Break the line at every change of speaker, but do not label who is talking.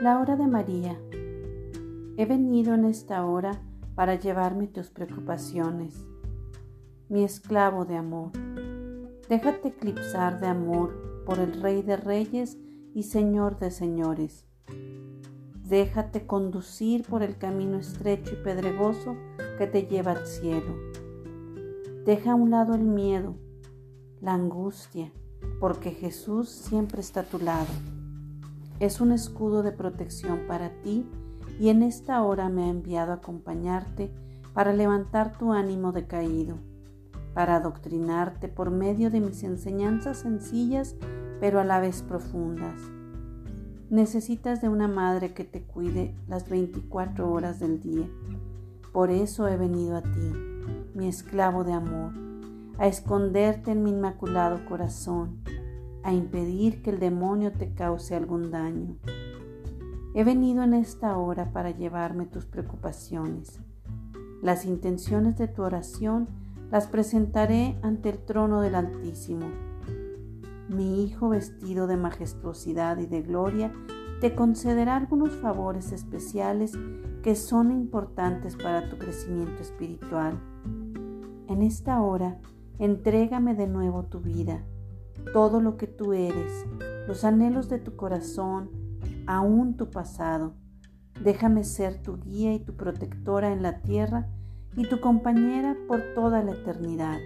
La hora de María. He venido en esta hora para llevarme tus preocupaciones. Mi esclavo de amor. Déjate eclipsar de amor por el Rey de Reyes y Señor de Señores. Déjate conducir por el camino estrecho y pedregoso que te lleva al cielo. Deja a un lado el miedo, la angustia, porque Jesús siempre está a tu lado. Es un escudo de protección para ti y en esta hora me ha enviado a acompañarte para levantar tu ánimo decaído, para adoctrinarte por medio de mis enseñanzas sencillas pero a la vez profundas. Necesitas de una madre que te cuide las 24 horas del día. Por eso he venido a ti, mi esclavo de amor, a esconderte en mi inmaculado corazón a impedir que el demonio te cause algún daño. He venido en esta hora para llevarme tus preocupaciones. Las intenciones de tu oración las presentaré ante el trono del Altísimo. Mi Hijo vestido de majestuosidad y de gloria te concederá algunos favores especiales que son importantes para tu crecimiento espiritual. En esta hora, entrégame de nuevo tu vida todo lo que tú eres, los anhelos de tu corazón, aún tu pasado. Déjame ser tu guía y tu protectora en la tierra y tu compañera por toda la eternidad.